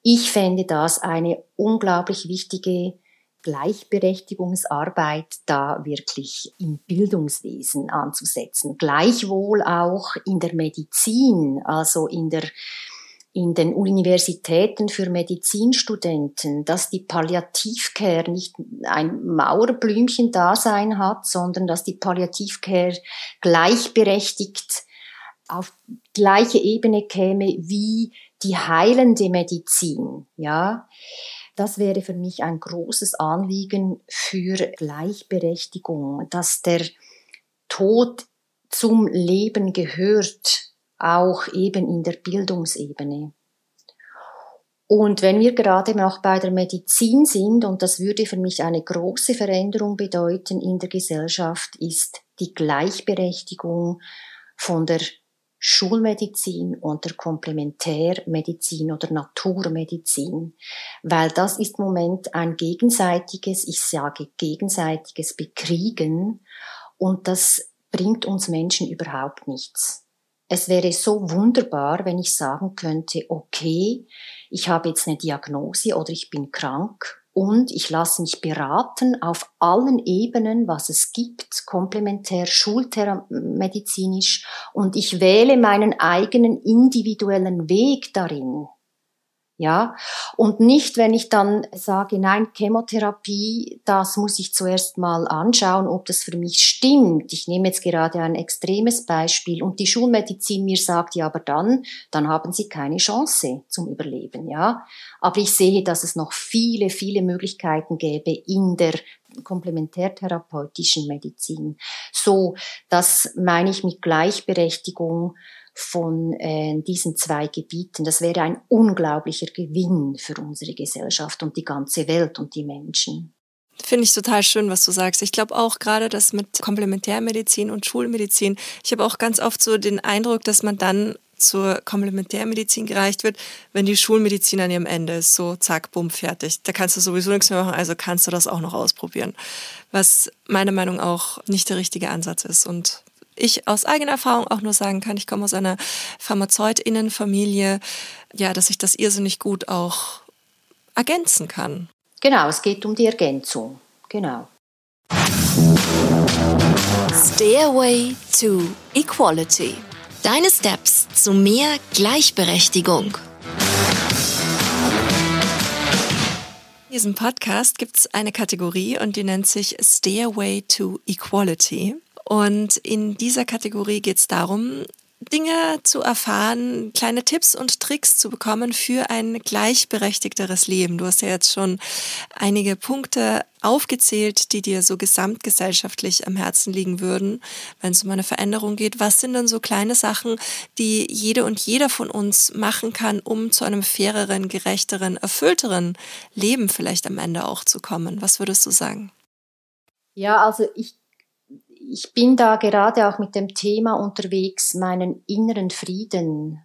S2: Ich fände das eine unglaublich wichtige Gleichberechtigungsarbeit da wirklich im Bildungswesen anzusetzen. Gleichwohl auch in der Medizin, also in der in den Universitäten für Medizinstudenten, dass die Palliativcare nicht ein Mauerblümchen-Dasein hat, sondern dass die Palliativcare gleichberechtigt auf gleiche Ebene käme wie die heilende Medizin, ja. Das wäre für mich ein großes Anliegen für Gleichberechtigung, dass der Tod zum Leben gehört, auch eben in der Bildungsebene. Und wenn wir gerade noch bei der Medizin sind, und das würde für mich eine große Veränderung bedeuten in der Gesellschaft, ist die Gleichberechtigung von der Schulmedizin und der Komplementärmedizin oder Naturmedizin, weil das ist im Moment ein gegenseitiges, ich sage gegenseitiges Bekriegen und das bringt uns Menschen überhaupt nichts. Es wäre so wunderbar, wenn ich sagen könnte, okay, ich habe jetzt eine Diagnose oder ich bin krank und ich lasse mich beraten auf allen Ebenen, was es gibt, komplementär, schulmedizinisch und ich wähle meinen eigenen individuellen Weg darin. Ja, und nicht, wenn ich dann sage, nein, Chemotherapie, das muss ich zuerst mal anschauen, ob das für mich stimmt. Ich nehme jetzt gerade ein extremes Beispiel und die Schulmedizin mir sagt, ja, aber dann, dann haben Sie keine Chance zum Überleben, ja. Aber ich sehe, dass es noch viele, viele Möglichkeiten gäbe in der komplementärtherapeutischen Medizin. So, das meine ich mit Gleichberechtigung von äh, diesen zwei Gebieten. Das wäre ein unglaublicher Gewinn für unsere Gesellschaft und die ganze Welt und die Menschen.
S1: Finde ich total schön, was du sagst. Ich glaube auch gerade das mit Komplementärmedizin und Schulmedizin. Ich habe auch ganz oft so den Eindruck, dass man dann zur Komplementärmedizin gereicht wird, wenn die Schulmedizin an ihrem Ende ist. So, zack, bumm, fertig. Da kannst du sowieso nichts mehr machen, also kannst du das auch noch ausprobieren. Was meiner Meinung nach auch nicht der richtige Ansatz ist. Und ich aus eigener Erfahrung auch nur sagen kann, ich komme aus einer Pharmazeutinnenfamilie, ja, dass ich das irrsinnig gut auch ergänzen kann.
S2: Genau, es geht um die Ergänzung. Genau.
S3: Stairway to Equality. Deine Steps zu mehr Gleichberechtigung.
S1: In diesem Podcast gibt es eine Kategorie und die nennt sich Stairway to Equality. Und in dieser Kategorie geht es darum, Dinge zu erfahren, kleine Tipps und Tricks zu bekommen für ein gleichberechtigteres Leben. Du hast ja jetzt schon einige Punkte aufgezählt, die dir so gesamtgesellschaftlich am Herzen liegen würden, wenn es um eine Veränderung geht. Was sind denn so kleine Sachen, die jede und jeder von uns machen kann, um zu einem faireren, gerechteren, erfüllteren Leben vielleicht am Ende auch zu kommen? Was würdest du sagen?
S2: Ja, also ich ich bin da gerade auch mit dem Thema unterwegs, meinen inneren Frieden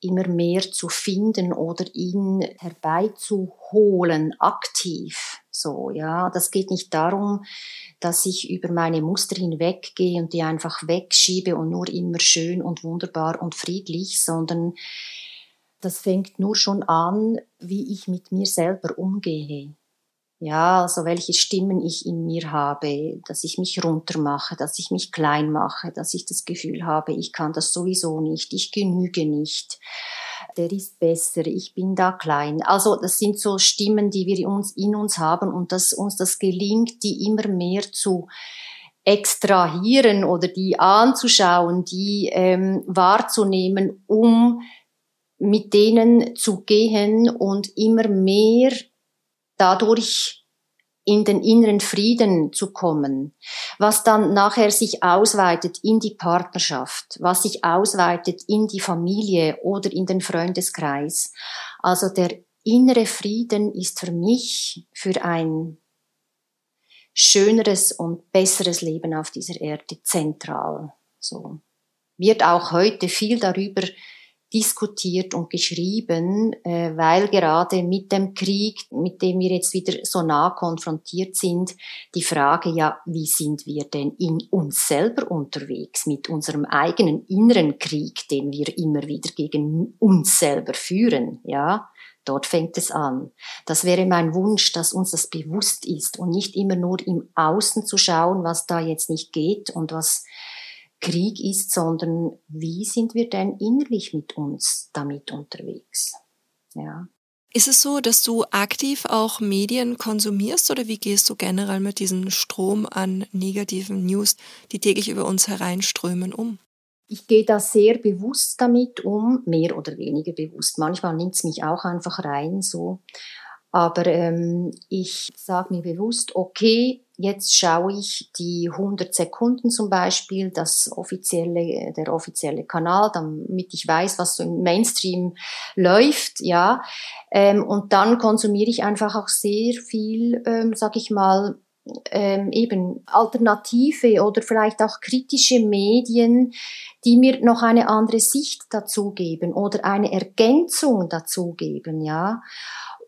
S2: immer mehr zu finden oder ihn herbeizuholen, aktiv. So, ja. Das geht nicht darum, dass ich über meine Muster hinweggehe und die einfach wegschiebe und nur immer schön und wunderbar und friedlich, sondern das fängt nur schon an, wie ich mit mir selber umgehe. Ja, also welche Stimmen ich in mir habe, dass ich mich runter mache, dass ich mich klein mache, dass ich das Gefühl habe, ich kann das sowieso nicht, ich genüge nicht, der ist besser, ich bin da klein. Also das sind so Stimmen, die wir uns in uns haben und dass uns das gelingt, die immer mehr zu extrahieren oder die anzuschauen, die ähm, wahrzunehmen, um mit denen zu gehen und immer mehr dadurch in den inneren Frieden zu kommen, was dann nachher sich ausweitet in die Partnerschaft, was sich ausweitet in die Familie oder in den Freundeskreis. Also der innere Frieden ist für mich für ein schöneres und besseres Leben auf dieser Erde zentral. So wird auch heute viel darüber diskutiert und geschrieben, äh, weil gerade mit dem Krieg, mit dem wir jetzt wieder so nah konfrontiert sind, die Frage ja, wie sind wir denn in uns selber unterwegs mit unserem eigenen inneren Krieg, den wir immer wieder gegen uns selber führen, ja? Dort fängt es an. Das wäre mein Wunsch, dass uns das bewusst ist und nicht immer nur im Außen zu schauen, was da jetzt nicht geht und was Krieg ist, sondern wie sind wir denn innerlich mit uns damit unterwegs? Ja.
S1: Ist es so, dass du aktiv auch Medien konsumierst oder wie gehst du generell mit diesem Strom an negativen News, die täglich über uns hereinströmen, um?
S2: Ich gehe da sehr bewusst damit um, mehr oder weniger bewusst. Manchmal nimmt es mich auch einfach rein so. Aber ähm, ich sage mir bewusst, okay, jetzt schaue ich die 100 Sekunden zum Beispiel, das offizielle, der offizielle Kanal, damit ich weiß, was so im Mainstream läuft, ja. Ähm, und dann konsumiere ich einfach auch sehr viel, ähm, sag ich mal, ähm, eben alternative oder vielleicht auch kritische Medien, die mir noch eine andere Sicht dazugeben oder eine Ergänzung dazugeben, ja.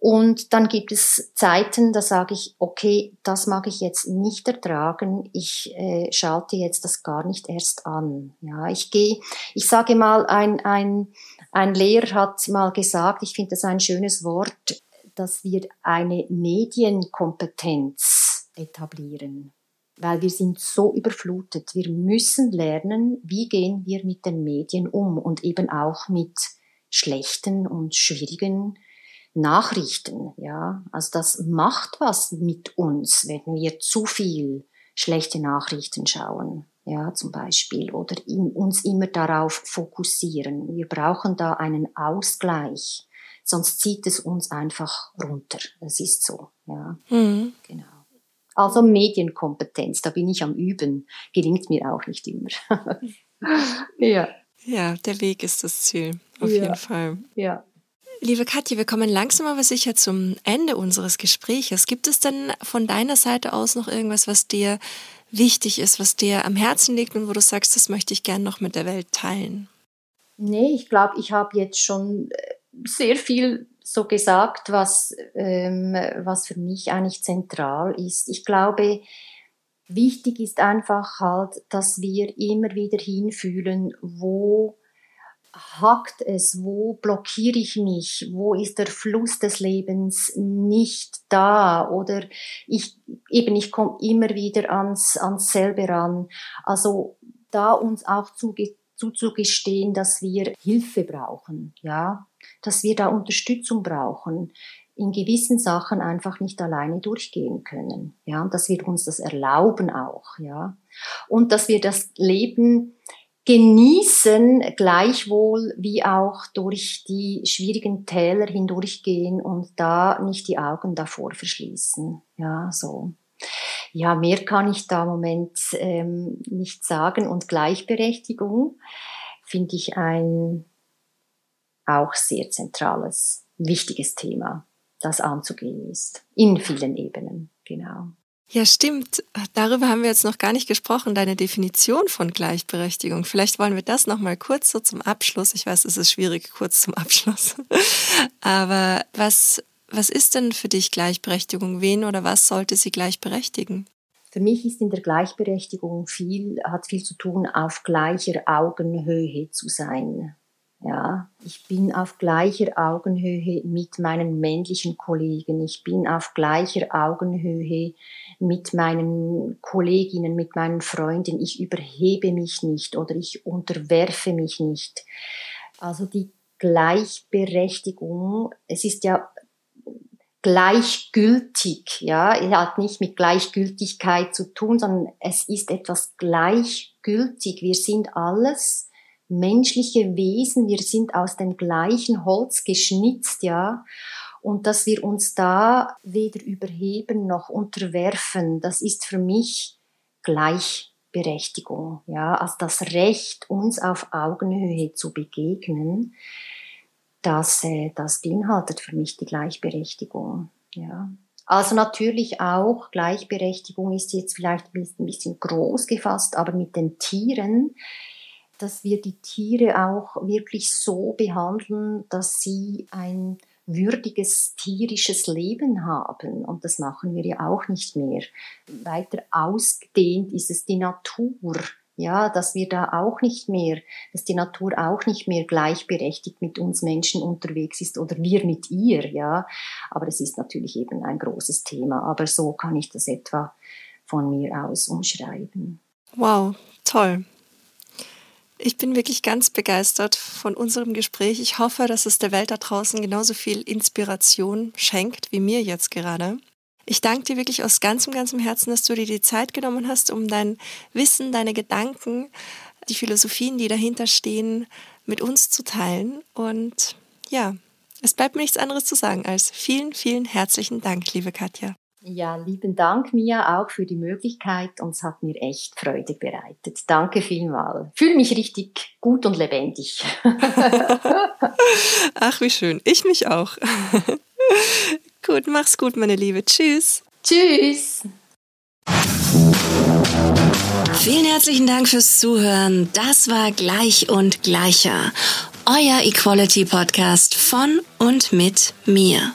S2: Und dann gibt es Zeiten, da sage ich, okay, das mag ich jetzt nicht ertragen. Ich äh, schalte jetzt das gar nicht erst an. Ja, ich gehe, ich sage mal, ein, ein, ein Lehrer hat mal gesagt, ich finde das ein schönes Wort, dass wir eine Medienkompetenz etablieren. Weil wir sind so überflutet. Wir müssen lernen, wie gehen wir mit den Medien um und eben auch mit schlechten und schwierigen Nachrichten, ja. Also das macht was mit uns, wenn wir zu viel schlechte Nachrichten schauen, ja, zum Beispiel, oder in, uns immer darauf fokussieren. Wir brauchen da einen Ausgleich, sonst zieht es uns einfach runter. Das ist so, ja. Mhm. Genau. Also Medienkompetenz, da bin ich am Üben, gelingt mir auch nicht immer.
S1: ja. Ja, der Weg ist das Ziel, auf ja. jeden Fall.
S2: Ja.
S1: Liebe Katja, wir kommen langsam aber sicher zum Ende unseres Gespräches. Gibt es denn von deiner Seite aus noch irgendwas, was dir wichtig ist, was dir am Herzen liegt und wo du sagst, das möchte ich gern noch mit der Welt teilen?
S2: Nee, ich glaube, ich habe jetzt schon äh, sehr viel so gesagt, was, ähm, was für mich eigentlich zentral ist. Ich glaube, wichtig ist einfach halt, dass wir immer wieder hinfühlen, wo hakt es, wo blockiere ich mich, wo ist der Fluss des Lebens nicht da? Oder ich eben ich komme immer wieder ans ans selbe ran. Also da uns auch zuzugestehen, dass wir Hilfe brauchen, ja, dass wir da Unterstützung brauchen, in gewissen Sachen einfach nicht alleine durchgehen können, ja, und dass wir uns das erlauben auch, ja, und dass wir das Leben genießen, gleichwohl wie auch durch die schwierigen Täler hindurchgehen und da nicht die Augen davor verschließen. Ja, so. Ja, mehr kann ich da im Moment ähm, nicht sagen. Und Gleichberechtigung finde ich ein auch sehr zentrales, wichtiges Thema, das anzugehen ist. In vielen Ebenen, genau.
S1: Ja, stimmt. Darüber haben wir jetzt noch gar nicht gesprochen, deine Definition von Gleichberechtigung. Vielleicht wollen wir das noch mal kurz so zum Abschluss. Ich weiß, es ist schwierig kurz zum Abschluss. Aber was was ist denn für dich Gleichberechtigung? Wen oder was sollte sie gleichberechtigen?
S2: Für mich ist in der Gleichberechtigung viel, hat viel zu tun, auf gleicher Augenhöhe zu sein. Ja, ich bin auf gleicher Augenhöhe mit meinen männlichen Kollegen. Ich bin auf gleicher Augenhöhe mit meinen Kolleginnen, mit meinen Freunden. Ich überhebe mich nicht oder ich unterwerfe mich nicht. Also die Gleichberechtigung, es ist ja gleichgültig, ja, es hat nicht mit Gleichgültigkeit zu tun, sondern es ist etwas gleichgültig. Wir sind alles menschliche Wesen, wir sind aus dem gleichen Holz geschnitzt, ja. Und dass wir uns da weder überheben noch unterwerfen, das ist für mich Gleichberechtigung, ja. Also das Recht, uns auf Augenhöhe zu begegnen, das, äh, das beinhaltet für mich die Gleichberechtigung, ja. Also natürlich auch Gleichberechtigung ist jetzt vielleicht ein bisschen groß gefasst, aber mit den Tieren dass wir die Tiere auch wirklich so behandeln, dass sie ein würdiges tierisches Leben haben. Und das machen wir ja auch nicht mehr. Weiter ausgedehnt ist es die Natur. Ja, dass wir da auch nicht mehr, dass die Natur auch nicht mehr gleichberechtigt mit uns Menschen unterwegs ist oder wir mit ihr, ja. Aber es ist natürlich eben ein großes Thema. Aber so kann ich das etwa von mir aus umschreiben.
S1: Wow, toll. Ich bin wirklich ganz begeistert von unserem Gespräch. Ich hoffe, dass es der Welt da draußen genauso viel Inspiration schenkt wie mir jetzt gerade. Ich danke dir wirklich aus ganzem, ganzem Herzen, dass du dir die Zeit genommen hast, um dein Wissen, deine Gedanken, die Philosophien, die dahinter stehen, mit uns zu teilen. Und ja, es bleibt mir nichts anderes zu sagen als vielen, vielen herzlichen Dank, liebe Katja.
S2: Ja, lieben Dank, Mia, auch für die Möglichkeit und es hat mir echt Freude bereitet. Danke vielmal. Fühle mich richtig gut und lebendig.
S1: Ach, wie schön. Ich mich auch. gut, mach's gut, meine Liebe. Tschüss.
S2: Tschüss.
S3: Vielen herzlichen Dank fürs Zuhören. Das war Gleich und Gleicher. Euer Equality Podcast von und mit mir.